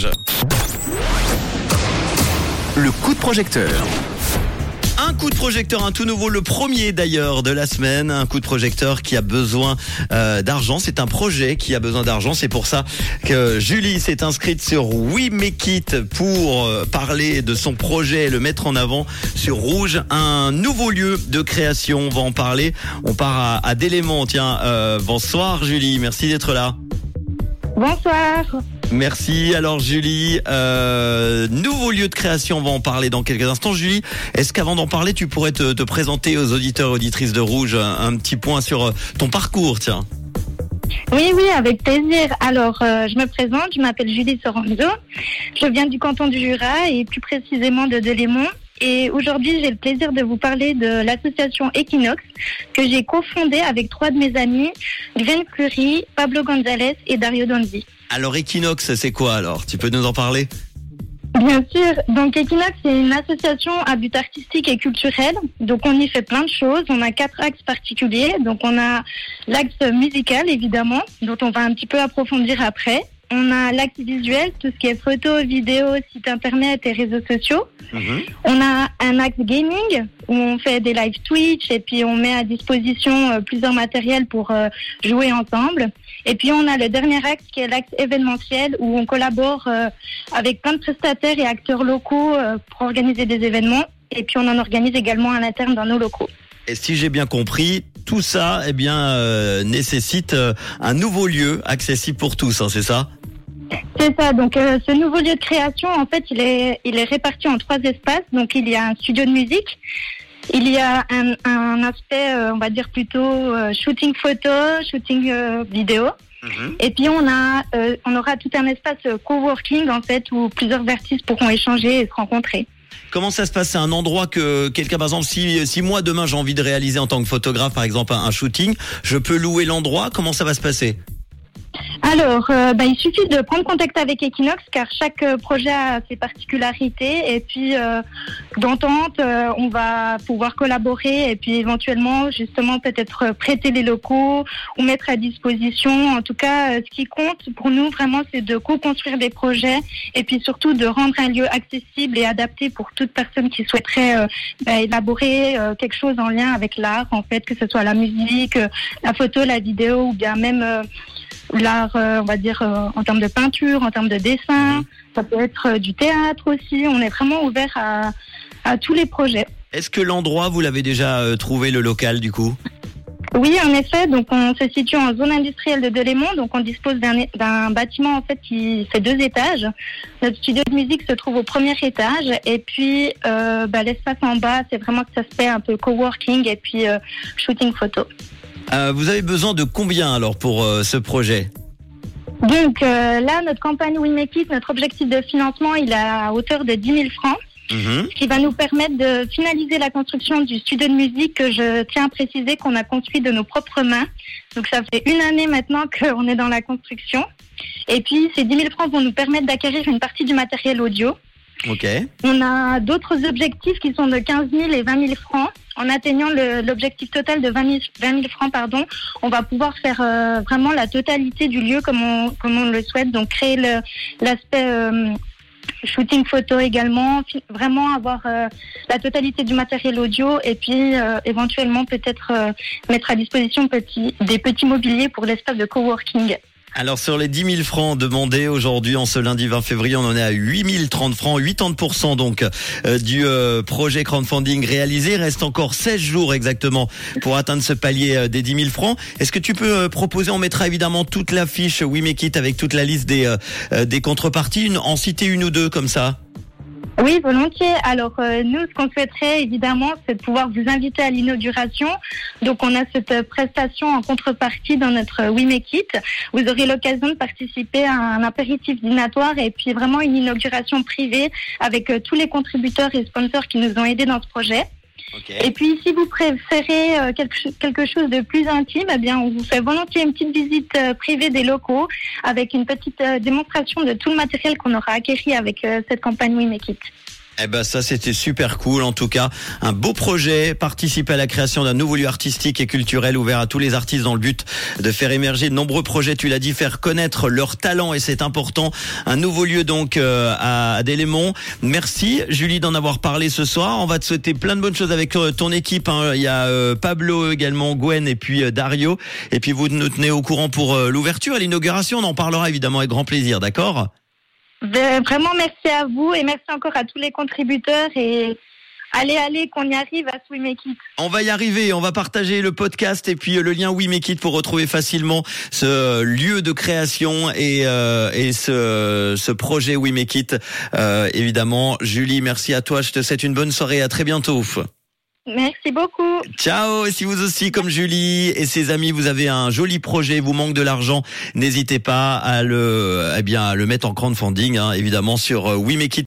Rouge. Le coup de projecteur. Un coup de projecteur, un tout nouveau, le premier d'ailleurs de la semaine, un coup de projecteur qui a besoin euh, d'argent. C'est un projet qui a besoin d'argent. C'est pour ça que Julie s'est inscrite sur We Make It pour euh, parler de son projet et le mettre en avant sur Rouge, un nouveau lieu de création. On va en parler. On part à, à Délément. Tiens, euh, bonsoir Julie, merci d'être là. Bonsoir. Merci. Alors Julie, euh, nouveau lieu de création, on va en parler dans quelques instants. Julie, est-ce qu'avant d'en parler, tu pourrais te, te, présenter aux auditeurs et auditrices de Rouge un, un, petit point sur euh, ton parcours, tiens? Oui, oui, avec plaisir. Alors, euh, je me présente, je m'appelle Julie Soranzo. Je viens du canton du Jura et plus précisément de Delémont. Et aujourd'hui, j'ai le plaisir de vous parler de l'association Equinox que j'ai cofondée avec trois de mes amis, Gwen Fleury, Pablo González et Dario Donzi. Alors Equinox, c'est quoi alors? Tu peux nous en parler? Bien sûr. Donc Equinox, c'est une association à but artistique et culturel. Donc on y fait plein de choses. On a quatre axes particuliers. Donc on a l'axe musical, évidemment, dont on va un petit peu approfondir après. On a l'axe visuel, tout ce qui est photo, vidéo, site internet et réseaux sociaux. Mmh. On a un axe gaming où on fait des live Twitch et puis on met à disposition euh, plusieurs matériels pour euh, jouer ensemble. Et puis on a le dernier axe qui est l'axe événementiel où on collabore euh, avec plein de prestataires et acteurs locaux pour organiser des événements. Et puis on en organise également à l'interne dans nos locaux. Et si j'ai bien compris, tout ça, eh bien, euh, nécessite un nouveau lieu accessible pour tous, hein, c'est ça? C'est ça. Donc, euh, ce nouveau lieu de création, en fait, il est, il est réparti en trois espaces. Donc, il y a un studio de musique. Il y a un, un aspect, euh, on va dire plutôt euh, shooting photo, shooting vidéo. Mmh. Et puis on a, on aura tout un espace coworking en fait où plusieurs artistes pourront échanger et se rencontrer. Comment ça se passe? C'est un endroit que quelqu'un, par exemple, si, si moi demain j'ai envie de réaliser en tant que photographe, par exemple, un, un shooting, je peux louer l'endroit? Comment ça va se passer? Alors, euh, bah, il suffit de prendre contact avec Equinox car chaque euh, projet a ses particularités et puis euh, d'entente, on va pouvoir collaborer et puis éventuellement justement peut-être prêter les locaux ou mettre à disposition. En tout cas, ce qui compte pour nous vraiment, c'est de co-construire des projets et puis surtout de rendre un lieu accessible et adapté pour toute personne qui souhaiterait bah, élaborer quelque chose en lien avec l'art, en fait, que ce soit la musique, la photo, la vidéo ou bien même l'art, euh, on va dire, euh, en termes de peinture, en termes de dessin. Mhm. Ça peut être euh, du théâtre aussi. On est vraiment ouvert à, à tous les projets. Est-ce que l'endroit, vous l'avez déjà trouvé, le local, du coup? Oui, en effet. Donc, on se situe en zone industrielle de Delémont. Donc, on dispose d'un bâtiment en fait qui fait deux étages. Notre studio de musique se trouve au premier étage. Et puis, euh, bah, l'espace en bas, c'est vraiment que ça se fait un peu coworking et puis euh, shooting photo. Euh, vous avez besoin de combien alors pour euh, ce projet? Donc euh, là, notre campagne We Make It, notre objectif de financement, il est à hauteur de 10 000 francs. Mmh. Ce qui va nous permettre de finaliser la construction du studio de musique que je tiens à préciser qu'on a construit de nos propres mains. Donc ça fait une année maintenant qu'on est dans la construction. Et puis ces 10 000 francs vont nous permettre d'acquérir une partie du matériel audio. On a d'autres objectifs qui sont de 15 000 et 20 000 francs. En atteignant l'objectif total de 20 000, 20 000, francs, pardon, on va pouvoir faire euh, vraiment la totalité du lieu comme on, le souhaite. Donc créer l'aspect euh, shooting photo également, vraiment avoir euh, la totalité du matériel audio et puis éventuellement peut-être mettre à disposition des petits mobiliers pour l'espace de coworking. Alors sur les 10 000 francs demandés aujourd'hui en ce lundi 20 février, on en est à 8 030 francs, 80% donc euh, du euh, projet crowdfunding réalisé. Il reste encore 16 jours exactement pour atteindre ce palier euh, des 10 000 francs. Est-ce que tu peux proposer, on mettra évidemment toute la fiche We Make It avec toute la liste des, des contreparties, une, en citer une ou deux comme ça? Oui, volontiers. Alors euh, nous, ce qu'on souhaiterait évidemment, c'est de pouvoir vous inviter à l'inauguration. Donc on a cette prestation en contrepartie dans notre We It. Vous aurez l'occasion de participer à un apéritif dînatoire et puis vraiment une inauguration privée avec euh, tous les contributeurs et sponsors qui nous ont aidés dans ce projet. Et puis, si vous préférez euh, quelque, chose de plus intime, eh bien, on vous fait volontiers une petite visite euh, privée des locaux avec une petite euh, démonstration de tout le matériel qu'on aura acquéri avec cette campagne We Make It. Eh ben ça c'était super cool en tout cas, un beau projet, participer à la création d'un nouveau lieu artistique et culturel ouvert à tous les artistes dans le but de faire émerger de nombreux projets, tu l'as dit, faire connaître leurs talents et c'est important. Un nouveau lieu donc euh, à Délémont. Merci Julie d'en avoir parlé ce soir. On va te souhaiter plein de bonnes choses avec euh, ton équipe. hein. Il y a euh, Pablo également, Gwen et puis Dario. Et puis vous nous tenez au courant pour l'ouverture et l'inauguration. On en parlera évidemment avec grand plaisir, d'accord? Vraiment, merci à vous et merci encore à tous les contributeurs. Et allez, allez, qu'on y arrive à Swim Make It. On va y arriver, on va partager le podcast et puis euh, le lien We Make It pour retrouver facilement ce euh, lieu de création et, euh, et ce, ce projet We Make It. Euh, évidemment, Julie, merci à toi. Je te souhaite une bonne soirée. À très bientôt. Merci beaucoup. Ciao. Et si vous aussi, comme Julie et ses amis, vous avez un joli projet, vous manque de l'argent, n'hésitez pas à le, eh bien, à le mettre en crowdfunding, hein, évidemment, sur euh, We Make It.